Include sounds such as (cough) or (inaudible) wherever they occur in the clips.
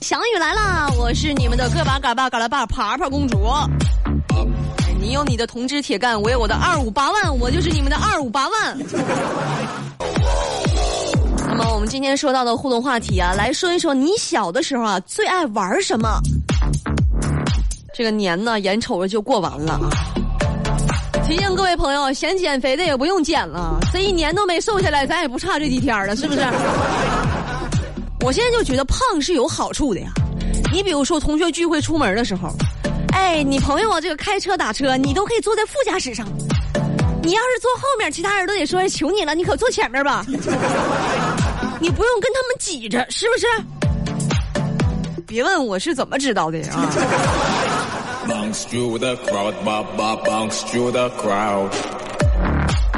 翔宇来啦！我是你们的个把嘎巴嘎拉巴爬爬公主。你有你的铜枝铁干，我有我的二五八万，我就是你们的二五八万。(laughs) 那么我们今天说到的互动话题啊，来说一说你小的时候啊最爱玩什么？这个年呢，眼瞅着就过完了啊！提醒各位朋友，想减肥的也不用减了，这一年都没瘦下来，咱也不差这几天了，是不是？我现在就觉得胖是有好处的呀，你比如说同学聚会出门的时候，哎，你朋友啊这个开车打车，你都可以坐在副驾驶上。你要是坐后面，其他人都得说求你了，你可坐前面吧。(laughs) 你不用跟他们挤着，是不是？别问我是怎么知道的啊。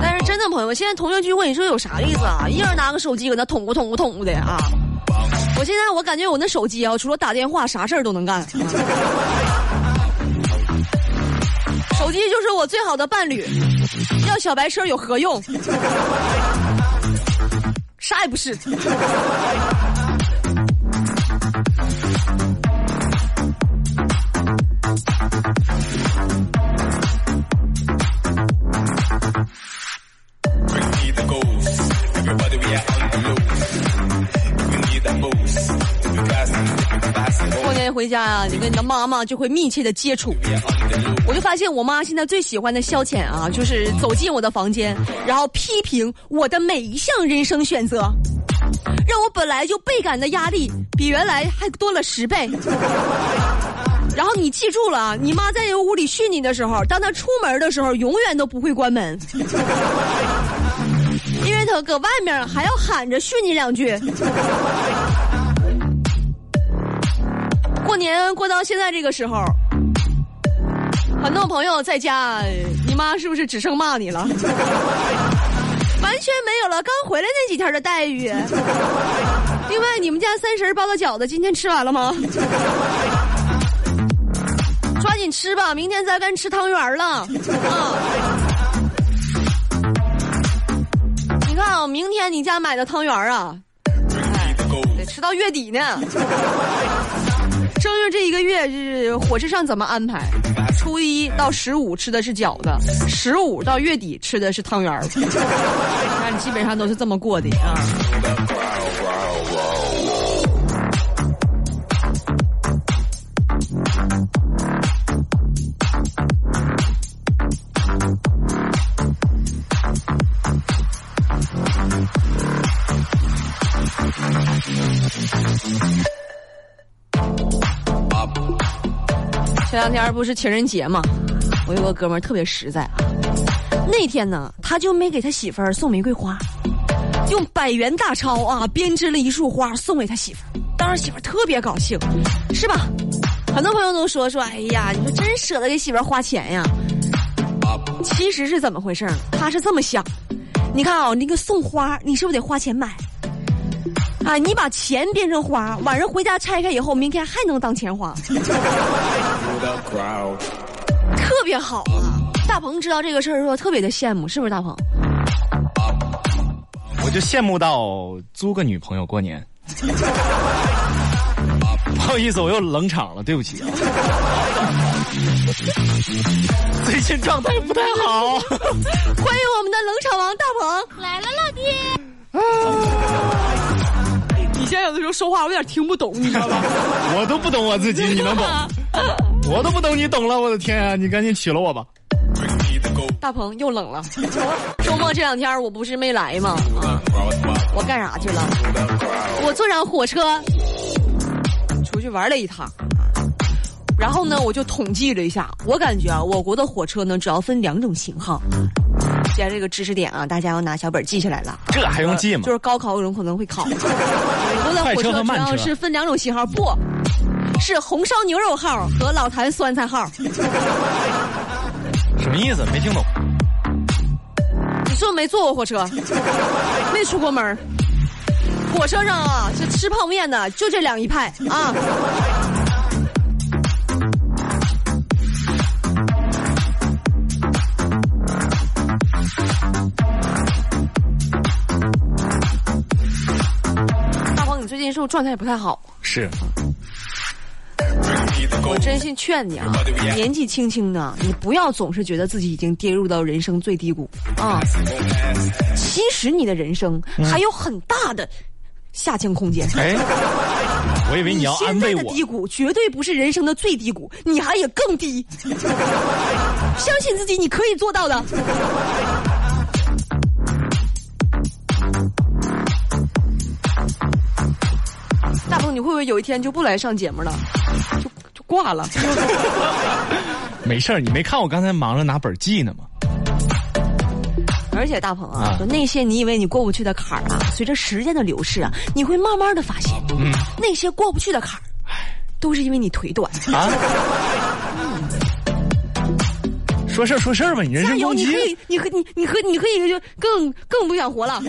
但是真的朋友们，现在同学聚会，你说有啥意思啊？一人拿个手机搁那捅咕捅咕捅咕的啊。我现在我感觉我那手机啊，除了打电话，啥事儿都能干。手机就是我最好的伴侣，要小白车有何用？啥也不是。家啊，你跟你的妈妈就会密切的接触。我就发现我妈现在最喜欢的消遣啊，就是走进我的房间，然后批评我的每一项人生选择，让我本来就倍感的压力比原来还多了十倍。然后你记住了啊，你妈在这个屋里训你的时候，当她出门的时候，永远都不会关门，因为她搁外面还要喊着训你两句。过年过到现在这个时候，很多朋友在家，你妈是不是只剩骂你了？(laughs) 完全没有了刚回来那几天的待遇。另外，你们家三十包的饺子今天吃完了吗？(laughs) 抓紧吃吧，明天再跟吃汤圆了。啊！你看啊，明天你家买的汤圆啊，得吃到月底呢。这一个月是火车上怎么安排？初一到十五吃的是饺子，十五到月底吃的是汤圆儿，(laughs) 那基本上都是这么过的啊。前两天不是情人节吗？我有个哥们儿特别实在啊，那天呢，他就没给他媳妇儿送玫瑰花，用百元大钞啊编织了一束花送给他媳妇儿，当时媳妇儿特别高兴，是吧？很多朋友都说说，哎呀，你说真舍得给媳妇儿花钱呀。其实是怎么回事？他是这么想，你看啊，那个送花，你是不是得花钱买？啊！你把钱变成花，晚上回家拆开以后，明天还能当钱花，特别好啊！大鹏知道这个事儿时候特别的羡慕，是不是大鹏？我就羡慕到租个女朋友过年。不好意思，我又冷场了，对不起啊。最近状态不太好。欢迎我们的冷场王大鹏来了，老弟。以前有的时候说话我有点听不懂，你知道吧？(laughs) 我都不懂我自己，你能懂？(laughs) 我都不懂，你懂了，我的天啊！你赶紧娶了我吧。大鹏又冷了。周末这两天我不是没来吗？啊，我干啥去了？我坐上火车出去玩了一趟。然后呢，我就统计了一下，我感觉啊，我国的火车呢主要分两种型号。既然这个知识点啊，大家要拿小本记下来了。这还用记吗？就是高考有人可能会考。(laughs) 我国的火车主要是分两种型号，不是红烧牛肉号和老坛酸菜号。什么意思？没听懂。你是不是没坐过火车？没出过门火车上啊，是吃泡面的就这两一派啊。状态也不太好。是，我真心劝你啊，年纪轻轻的，你不要总是觉得自己已经跌入到人生最低谷啊。其实你的人生还有很大的下降空间。哎，我以为你要安慰我。现在的低谷绝对不是人生的最低谷，你还有更低。相信自己，你可以做到的。你会不会有一天就不来上节目了？就就挂了？(laughs) 没事儿，你没看我刚才忙着拿本记呢吗？而且大鹏啊，那些你以为你过不去的坎儿啊，随着时间的流逝啊，你会慢慢的发现，嗯，那些过不去的坎儿，都是因为你腿短啊。(laughs) 说事儿说事儿吧，你人生加油！你可以，你和你，你和你可以就更更不想活了。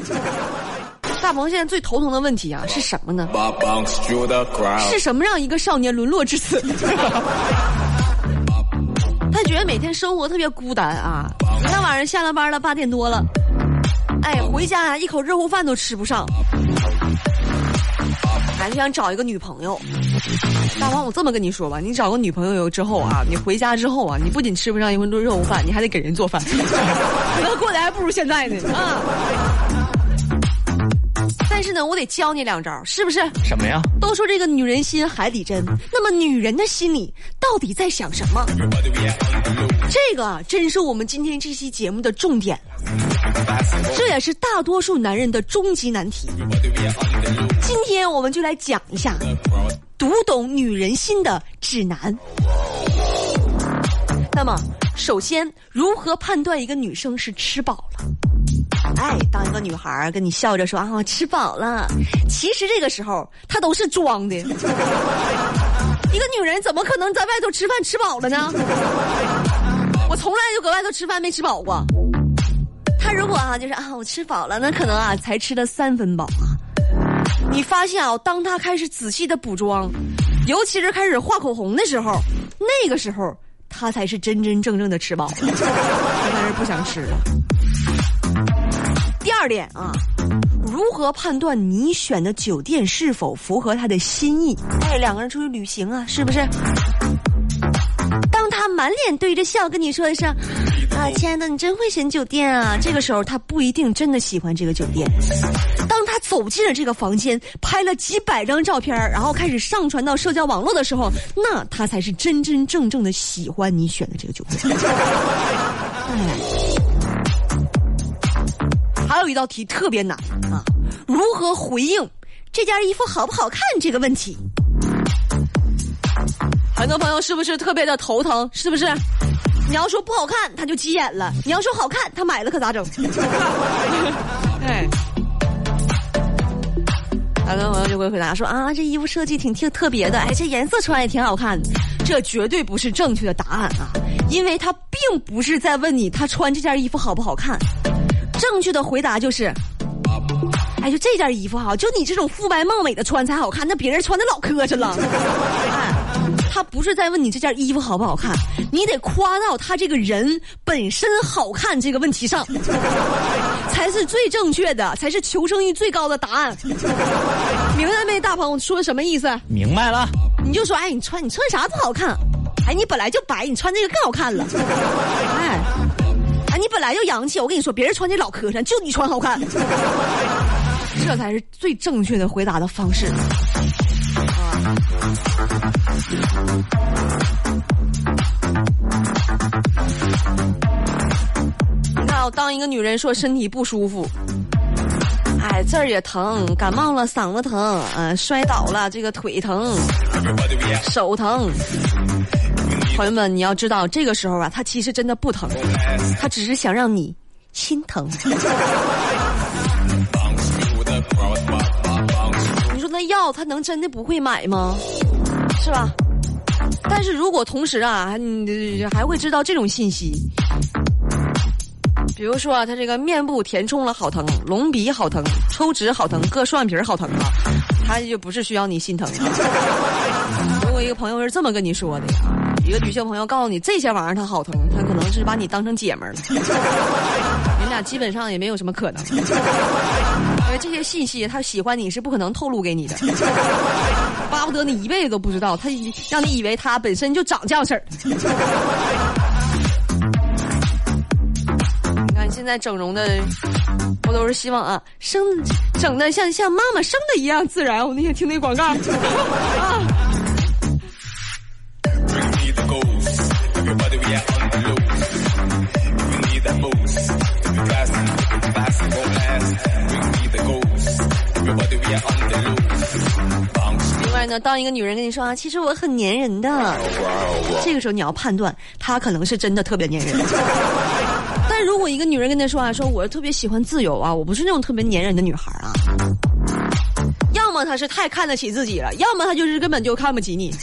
大鹏现在最头疼的问题啊是什么呢？是什么让一个少年沦落至此？(laughs) 他觉得每天生活特别孤单啊！你看晚上下了班了，八点多了，哎，回家啊一口热乎饭都吃不上，还想找一个女朋友。大王，我这么跟你说吧，你找个女朋友之后啊，你回家之后啊，你不仅吃不上一顿热乎饭，你还得给人做饭，(laughs) 那过得还不如现在呢啊！但是呢，我得教你两招，是不是？什么呀？都说这个女人心海底针，那么女人的心里到底在想什么？这个真是我们今天这期节目的重点这也是大多数男人的终极难题。今天我们就来讲一下读懂女人心的指南。那么，首先如何判断一个女生是吃饱了？哎，当一个女孩跟你笑着说啊，我吃饱了，其实这个时候她都是装的。(laughs) 一个女人怎么可能在外头吃饭吃饱了呢？我从来就搁外头吃饭没吃饱过。她如果啊，就是啊，我吃饱了，那可能啊才吃了三分饱。你发现啊，当她开始仔细的补妆，尤其是开始画口红的时候，那个时候她才是真真正正的吃饱了，她才是不想吃了。二点啊，如何判断你选的酒店是否符合他的心意？哎，两个人出去旅行啊，是不是？当他满脸堆着笑跟你说一声“啊，亲爱的，你真会选酒店啊”，这个时候他不一定真的喜欢这个酒店。当他走进了这个房间，拍了几百张照片，然后开始上传到社交网络的时候，那他才是真真正正的喜欢你选的这个酒店。还有一道题特别难啊，如何回应这件衣服好不好看这个问题？很多朋友是不是特别的头疼？是不是？你要说不好看，他就急眼了；你要说好看，他买了可咋整？(laughs) 哎，很多朋友就会回答说啊，这衣服设计挺挺特别的，哎，这颜色穿也挺好看的。这绝对不是正确的答案啊，因为他并不是在问你他穿这件衣服好不好看。正确的回答就是，哎，就这件衣服哈，就你这种肤白貌美的穿才好看，那别人穿的老磕碜了。哎，他不是在问你这件衣服好不好看，你得夸到他这个人本身好看这个问题上，才是最正确的，才是求生欲最高的答案。明白没，大鹏？我说的什么意思？明白了。你就说，哎，你穿你穿啥不好看？哎，你本来就白，你穿这个更好看了。哎。你本来就洋气，我跟你说，别人穿的老磕碜，就你穿好看，(laughs) 这才是最正确的回答的方式。你看，我当一个女人说身体不舒服，哎，这儿也疼，感冒了，嗓子疼，嗯，摔倒了，这个腿疼，手疼。朋友们，你要知道，这个时候啊，他其实真的不疼，他只是想让你心疼。(laughs) 你说那药他能真的不会买吗？是吧？但是如果同时啊，你还会知道这种信息，比如说啊，他这个面部填充了好疼，隆鼻好疼，抽脂好疼，割双眼皮好疼啊，他就不是需要你心疼。(laughs) 如果一个朋友是这么跟你说的。一个女性朋友告诉你这些玩意儿她好疼，她可能是把你当成姐们儿了。(laughs) 你俩俩基本上也没有什么可能，因为这些信息他喜欢你是不可能透露给你的，巴不得你一辈子都不知道，他让你以为他本身就长这样式儿。你看现在整容的，我都是希望啊，生整的像像妈妈生的一样自然。我那天听那广告啊。(laughs) 另外呢，当一个女人跟你说啊，其实我很粘人的，这个时候你要判断她可能是真的特别粘人。(laughs) 但如果一个女人跟她说啊，说我特别喜欢自由啊，我不是那种特别粘人的女孩啊，要么她是太看得起自己了，要么她就是根本就看不起你。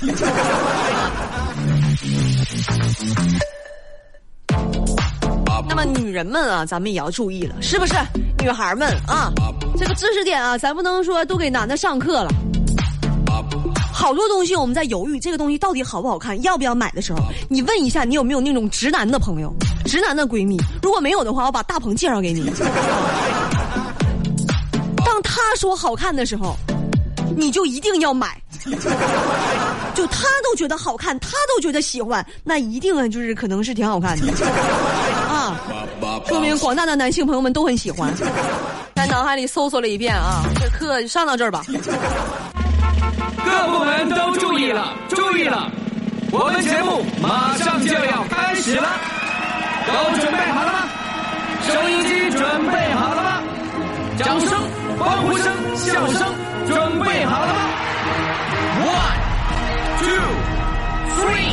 么女人们啊，咱们也要注意了，是不是？女孩们啊，这个知识点啊，咱不能说都给男的上课了。好多东西我们在犹豫，这个东西到底好不好看，要不要买的时候，你问一下你有没有那种直男的朋友、直男的闺蜜。如果没有的话，我把大鹏介绍给你。当他说好看的时候，你就一定要买。就他都觉得好看，他都觉得喜欢，那一定啊，就是可能是挺好看的啊，说明广大的男性朋友们都很喜欢。(laughs) 在脑海里搜索了一遍啊，这课上到这儿吧。(laughs) 各部门都注意了，注意了，我们节目马上就要开始了，都准备好了吗？收音机准备好了吗？掌声、欢呼声、笑声准备好了吗？One, two, three.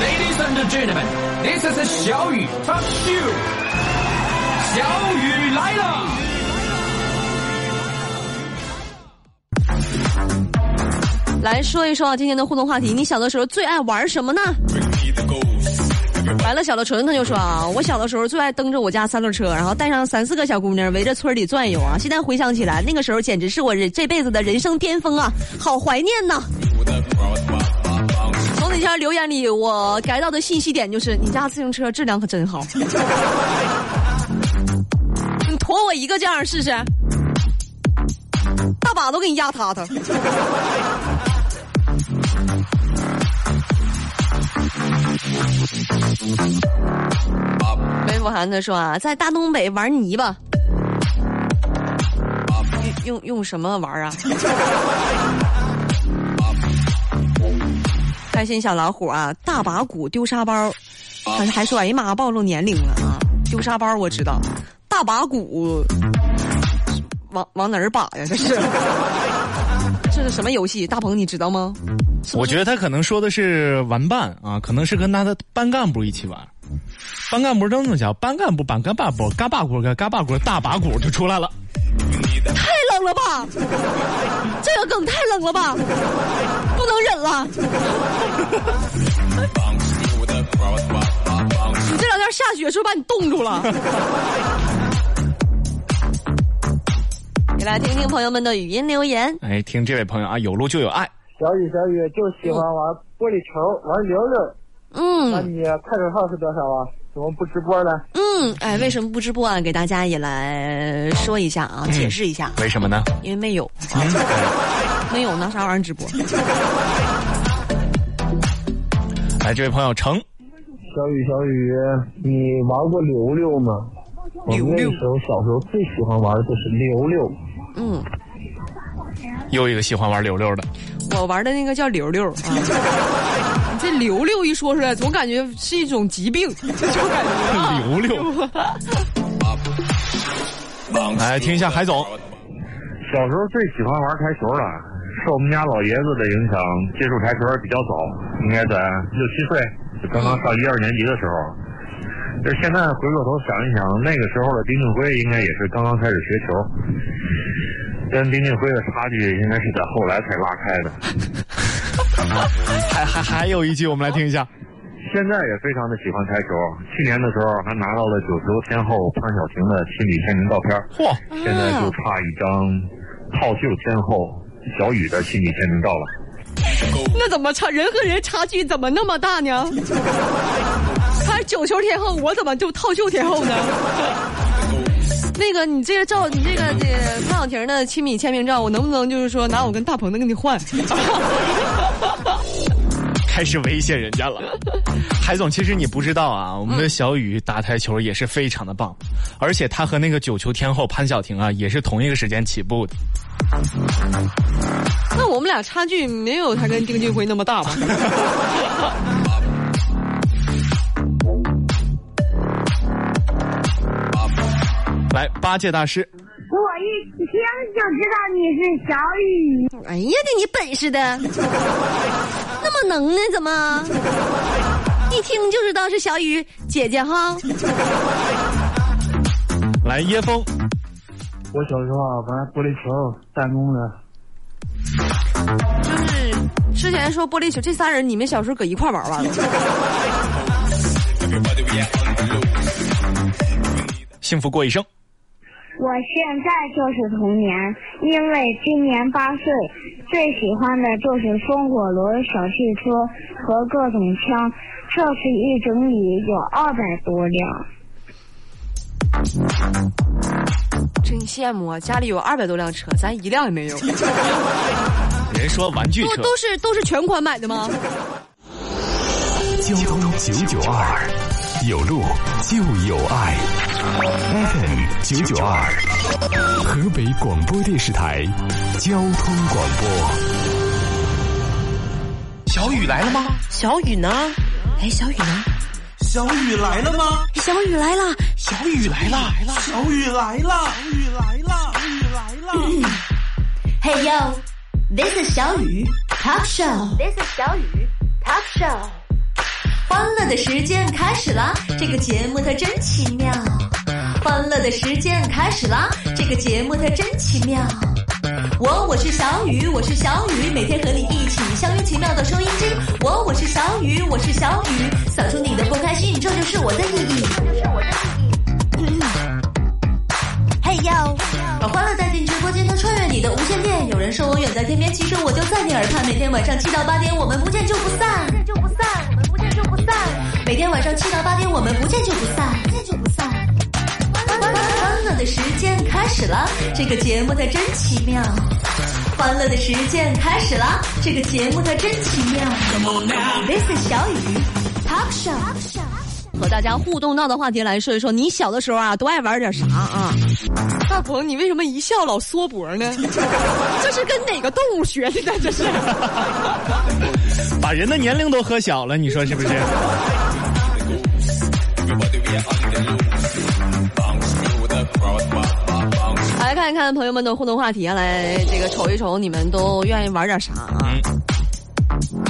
Ladies and gentlemen, this is 小雨 Talk Show. 小雨来了。来说一说啊，今天的互动话题，你小的时候最爱玩什么呢？白了小的纯他就说啊，我小的时候最爱蹬着我家三轮车，然后带上三四个小姑娘围着村里转悠啊。现在回想起来，那个时候简直是我人这辈子的人生巅峰啊，好怀念呐。那条留言里，我改到的信息点就是，你家自行车质量可真好。(laughs) 你驮我一个这样试试？大把都给你压塌塌。梅福涵他说啊，在大东北玩泥巴，用用用什么玩啊？开心小老虎啊，大把骨丢沙包，还还说哎呀妈，暴露年龄了啊！丢沙包我知道，大把骨。往往哪儿把呀？这是 (laughs) 这是什么游戏？大鹏你知道吗？我觉得他可能说的是玩伴啊，可能是跟他的班干部一起玩。班干部都这么叫，班干部班干部嘎巴鼓嘎巴骨大把骨就出来了。太冷了吧！这个梗太冷了吧！不能忍了！你这两天下雪是不是把你冻住了？来听听朋友们的语音留言。哎，听这位朋友啊，有路就有爱。小雨，小雨就喜欢玩玻璃球，玩溜溜。嗯。那你快手号是多少啊？怎么不直播呢？嗯，哎，为什么不直播啊？给大家也来说一下啊，解释一下。为什么呢？因为没有。没有拿啥玩意儿直播？(laughs) 来，这位朋友成。小雨，小雨，你玩过溜溜吗？溜溜。时候小时候最喜欢玩的就是溜溜。嗯，又一个喜欢玩溜溜的，我玩的那个叫溜溜啊。(laughs) 这溜溜一说出来，总感觉是一种疾病，就感觉溜溜。(laughs) 来听一下海总，小时候最喜欢玩台球了，受我们家老爷子的影响，接触台球比较早，应该在六七岁，就刚刚上一二年级的时候。就是现在回过头想一想，那个时候的丁俊晖应该也是刚刚开始学球，跟丁俊晖的差距应该是在后来才拉开的。(laughs) 还还还有一句，我们来听一下。现在也非常的喜欢台球，去年的时候还拿到了九球天后潘晓婷的亲笔签名照片。嚯！现在就差一张套袖天后小雨的亲笔签名照了。(laughs) 那怎么差？人和人差距怎么那么大呢？(laughs) 他九球天后，我怎么就套袖天后呢？那个，你这个照，你这个这潘晓婷的亲笔签名照，我能不能就是说拿我跟大鹏的给你换？(laughs) 开始威胁人家了。海总，其实你不知道啊，我们的小雨打台球也是非常的棒，而且他和那个九球天后潘晓婷啊，也是同一个时间起步的。那我们俩差距没有他跟丁俊晖那么大吧？(laughs) 来，八戒大师，我一听就知道你是小雨。哎呀，你本事的，(laughs) 那么能呢怎么？一听就知道是小雨姐姐哈。来，椰风，我小时候啊玩玻璃球，弹弓的。就是之前说玻璃球，这仨人你们小时候搁一块玩玩了。(laughs) 幸福过一生。我现在就是童年，因为今年八岁，最喜欢的就是风火轮、小汽车和各种枪，这次一整理有二百多辆。真羡慕啊！家里有二百多辆车，咱一辆也没有。(laughs) 人说玩具车都都是都是全款买的吗？交通九九二，有路就有爱。FM 九九二，河北广播电视台交通广播。小雨来了吗？小雨呢？哎，小雨呢？小雨来了吗？小雨来了！小雨来了！小雨来了！小雨来了！小雨来了！Hey yo, this is 小雨 Talk Show. This is 小雨 Talk Show. 欢乐的时间开始啦！这个节目它真奇妙。欢乐的时间开始啦！这个节目它真奇妙。我我是小雨，我是小雨，每天和你一起相约奇妙的收音机。我我是小雨，我是小雨，扫出你的不开心，这就是我的意义。这就是我的意义。嘿哟，把欢乐带进直播间，它穿越你的无线电。有人说我远在天边，其实我就在你耳畔。每天晚上七到八点，我们不见就不散，不见就不散，我们不见就不散。每天晚上七到八点，我们不见就不散，不见就不散。欢乐的时间开始了，这个节目它真奇妙。欢乐的时间开始了，这个节目它真奇妙。This is 小雨 Talk Show。和大家互动到的话题来说一说，你小的时候啊都爱玩点啥啊？大鹏，你为什么一笑老缩脖呢？(laughs) 这是跟哪个动物学的呢？这是？(laughs) 把人的年龄都喝小了，你说是不是？来看一看朋友们的互动话题啊，来这个瞅一瞅你们都愿意玩点啥啊？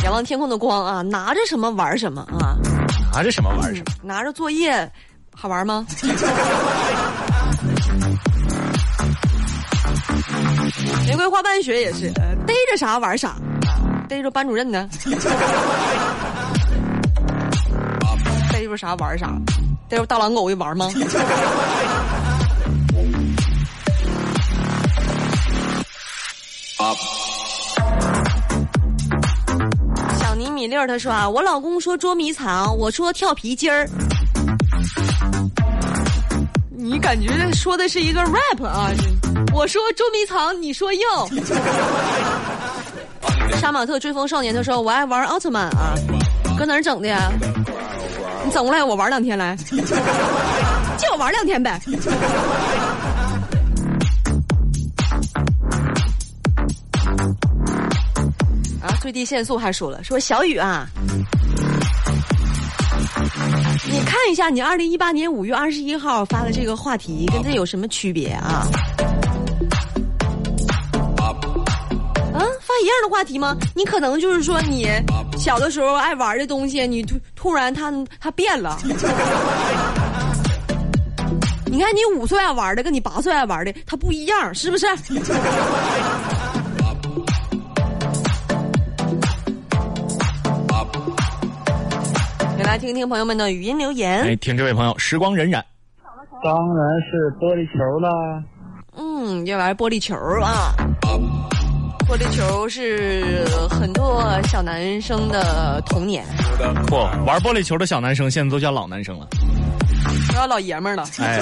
仰望天空的光啊，拿着什么玩什么啊？拿着什么玩什么？拿着作业好玩吗？(laughs) 玫瑰花瓣学也是，呃逮着啥玩啥，逮着班主任呢，(laughs) 逮着啥玩啥，逮着大狼狗一玩吗？(laughs) 小尼米粒儿他说啊，我老公说捉迷藏，我说跳皮筋儿。你感觉说的是一个 rap 啊？我说捉迷藏，你说又。(laughs) 杀马特追风少年他说我爱玩奥特曼啊，搁哪儿整的呀？你整过来我玩两天来，(laughs) 借我玩两天呗。最低限速还说了，说小雨啊，你看一下你二零一八年五月二十一号发的这个话题，跟这有什么区别啊？啊，发一样的话题吗？你可能就是说你小的时候爱玩的东西，你突突然它它变了。你看你五岁爱玩的，跟你八岁爱玩的，它不一样，是不是？来听听朋友们的语音留言。哎，听这位朋友，时光荏苒，当然是玻璃球啦。嗯，要玩玻璃球啊！玻璃球是很多小小男生的童年，不玩玻璃球的小男生现在都叫老男生了，都要老爷们儿了。哎，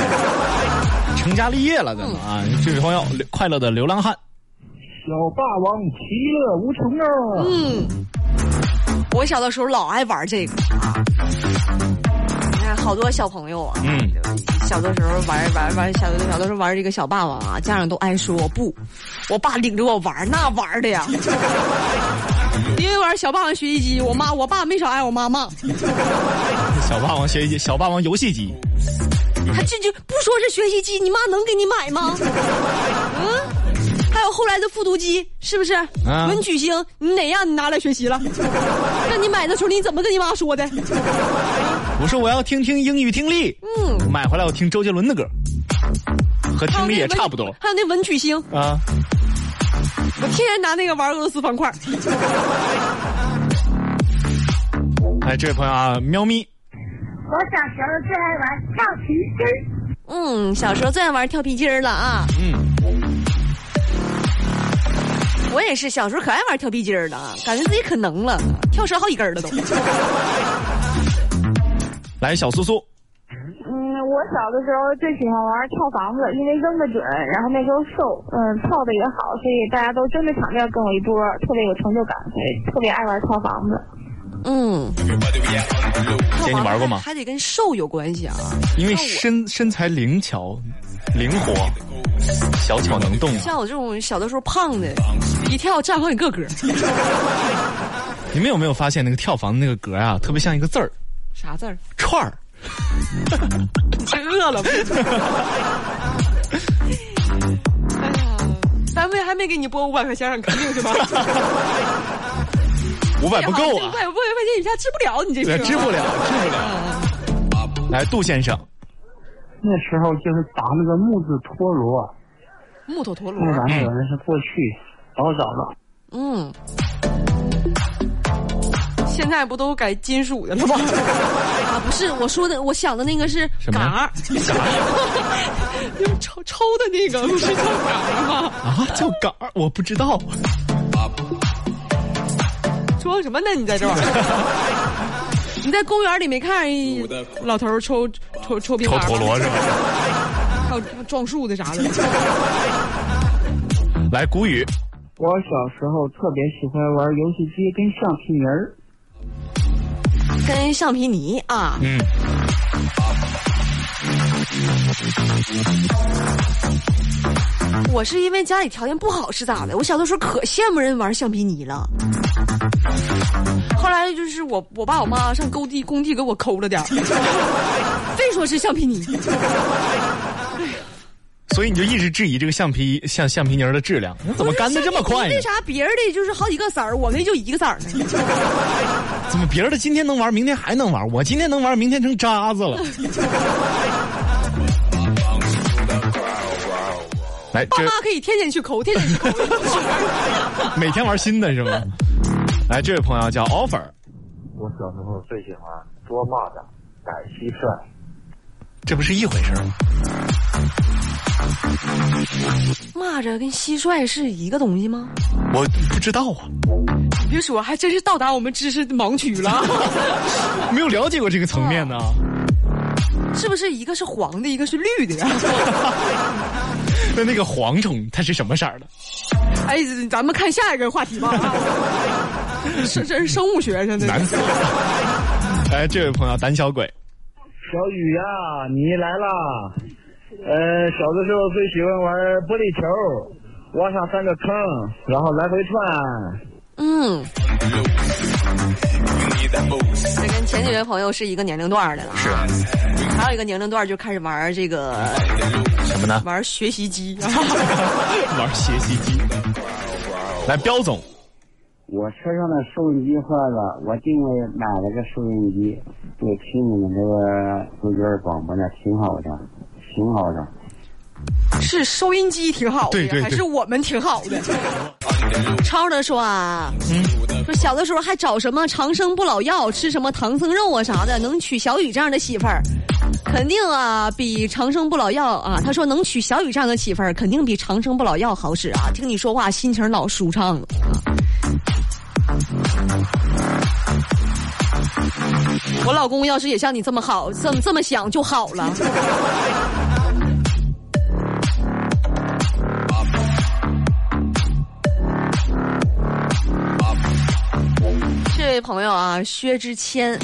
成家立业了，咱们啊，这位朋友快乐的流浪汉，小霸王其乐无穷啊！嗯，我小的时候老爱玩这个啊。你看，好多小朋友啊，嗯，小的时候玩玩玩，小的小的时候玩这个小霸王啊，家长都爱说不，我爸领着我玩，那玩的呀。(laughs) 因为玩小霸王学习机，我妈我爸没少挨我妈骂。(laughs) 小霸王学习机，小霸王游戏机，他这就不说是学习机，你妈能给你买吗？嗯。(laughs) 还有后来的复读机，是不是？啊文曲星，你哪样你拿来学习了？(laughs) 那你买的时候你怎么跟你妈说的？我说我要听听英语听力，嗯，买回来我听周杰伦的歌，和听力也差不多还有那文曲星，啊。我天天拿那个玩俄罗斯方块。哎，这位朋友啊，喵咪，我小时候最爱玩跳皮筋儿。嗯，小时候最爱玩跳皮筋儿了啊！嗯，我也是，小时候可爱玩跳皮筋儿了啊，感觉自己可能了，跳绳好几根儿了都。(laughs) 来小苏苏，嗯，我小的时候最喜欢玩跳房子，因为扔得准，然后那时候瘦，嗯，跳的也好，所以大家都争着抢着要跟我一波，特别有成就感，所以特别爱玩跳房子。嗯，姐你玩过吗？还得跟瘦有关系啊。因为身身材灵巧、灵活、小巧能动。像我这种小的时候胖的，一跳站好几个格儿。(laughs) 你们有没有发现那个跳房的那个格啊，特别像一个字儿啥字儿？串儿？(laughs) 你是饿了吗？(laughs) 哎呀，单位还没给你拨五百块钱让肯定是吧？五百不够啊五，百五百块钱以下治不了你这病，治不了，治不了。来，杜先生，那时候就是打那个木质陀螺，木头陀螺木。板车那是过去老早了。嗯，现在不都改金属的了吗？啊，不是，我说的，我想的那个是什么杆儿 (laughs) (laughs) 用抽抽的那个，不是叫杆儿吗？啊，叫杆儿，我不知道。说什么呢？你在这儿？你在公园里没看一老头儿抽抽抽冰抽陀螺是吧？还有撞树的啥的。(laughs) 来，古雨，我小时候特别喜欢玩游戏机跟橡皮泥儿。跟橡皮泥啊，嗯，我是因为家里条件不好是咋的？我小的时候可羡慕人玩橡皮泥了。后来就是我我爸我妈上工地工地给我抠了点儿 (laughs) 非说是橡皮泥。(laughs) 所以你就一直质疑这个橡皮橡橡皮泥的质量，那怎么干的这么快呢为？啥别人的就是好几个色儿，我那就一个色儿呢？(laughs) 怎么别人的今天能玩，明天还能玩？我今天能玩，明天成渣子了。来，爸妈可以天天去抠，天天去抠。每天玩新的是吗？来，这位朋友叫 offer，我小时候最喜欢捉蚂蚱、逮蟋蟀。这不是一回事吗？蚂蚱跟蟋蟀是一个东西吗？我不知道啊，你别说，还真是到达我们知识盲区了。(laughs) 没有了解过这个层面呢。是不是一个是黄的，一个是绿的呀？(laughs) 那那个蝗虫它是什么色儿的？哎，咱们看下一个话题吧。啊 (laughs) 是这是生物学上的。难死了。(laughs) 哎，这位朋友胆小鬼，小雨呀、你来啦！呃，小的时候最喜欢玩玻璃球，挖上三个坑，然后来回转。嗯，这跟前几位朋友是一个年龄段儿的了啊。是。还有一个年龄段就开始玩这个什么呢？玩学习机。(laughs) 玩学习机。来，彪总，我车上的收音机坏了，我定位买了个收音机，就听你们这个周边广播呢，挺好的，挺好的。是收音机挺好的，对对对还是我们挺好的？超的说啊，说小的时候还找什么长生不老药，吃什么唐僧肉啊啥的，能娶小雨这样的媳妇儿，肯定啊比长生不老药啊。他说能娶小雨这样的媳妇儿，肯定比长生不老药好使啊。听你说话，心情老舒畅了。我老公要是也像你这么好，这么这么想就好了。位朋友啊，薛之谦，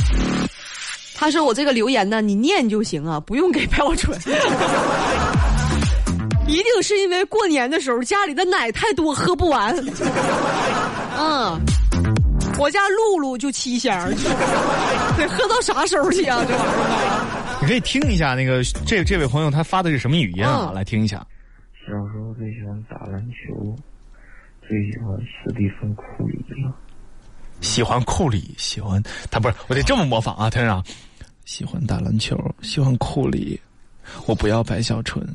他说我这个留言呢，你念就行啊，不用给标准。(laughs) 一定是因为过年的时候家里的奶太多喝不完。嗯，我家露露就七箱，(laughs) 得喝到啥时候去啊？这玩意儿。你可以听一下那个这这位朋友他发的是什么语音啊？嗯来听一下。小时候最喜欢打篮球，最喜欢史蒂芬库里了。喜欢库里，喜欢他不是，我得这么模仿啊，团长。喜欢打篮球，喜欢库里，我不要白小纯。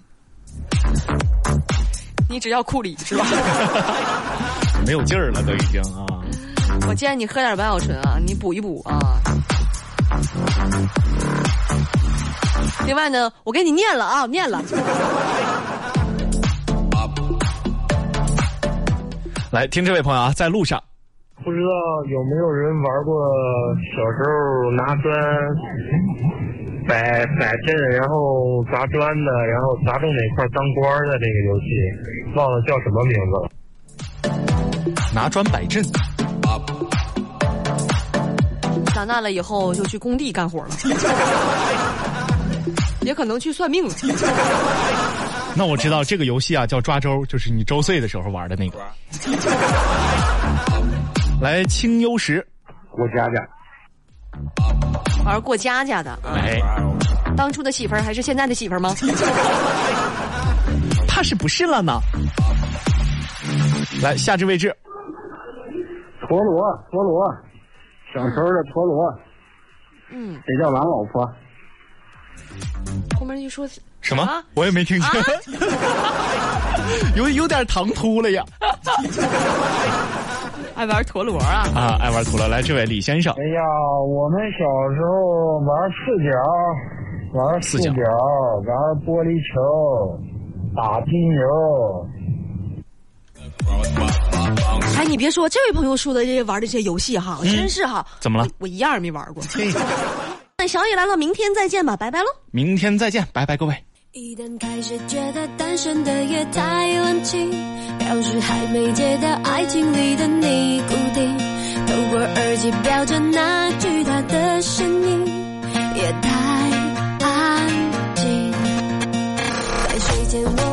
你只要库里是吧？(laughs) 没有劲儿了，都已经啊。我建议你喝点白小纯啊，你补一补啊。另外呢，我给你念了啊，念了。来听这位朋友啊，在路上，不知道有没有人玩过小时候拿砖摆摆阵，然后砸砖的，然后砸中哪块当官的这个游戏，忘了叫什么名字了。拿砖摆阵，长大了以后就去工地干活了，(laughs) 也可能去算命了。(laughs) 那我知道这个游戏啊叫抓周，就是你周岁的时候玩的那个。(laughs) 来清幽石，过家家，玩过家家的，啊哎，当初的媳妇儿还是现在的媳妇儿吗？(laughs) 怕是不是了呢？来下至位置，陀螺，陀螺，小时候的陀螺，嗯，得叫俺老婆。后面一说什么？啊？我也没听清，(laughs) 有有点唐突了呀。(laughs) (laughs) 爱玩陀螺啊。啊，爱玩陀螺。来，这位李先生，哎呀，我们小时候玩四角，玩四角四角，玩玻璃球，打金牛。哎，你别说，这位朋友说的这些玩的这些游戏哈，真是哈，怎么了我？我一样也没玩过。(laughs) 那小雨来了，明天再见吧，拜拜喽。明天再见，拜拜，各位。一旦开始觉得单身的夜太冷清，表示还没接到爱情里的尼古丁。透过耳机飙着那巨大的声音，也太安静。在睡前我。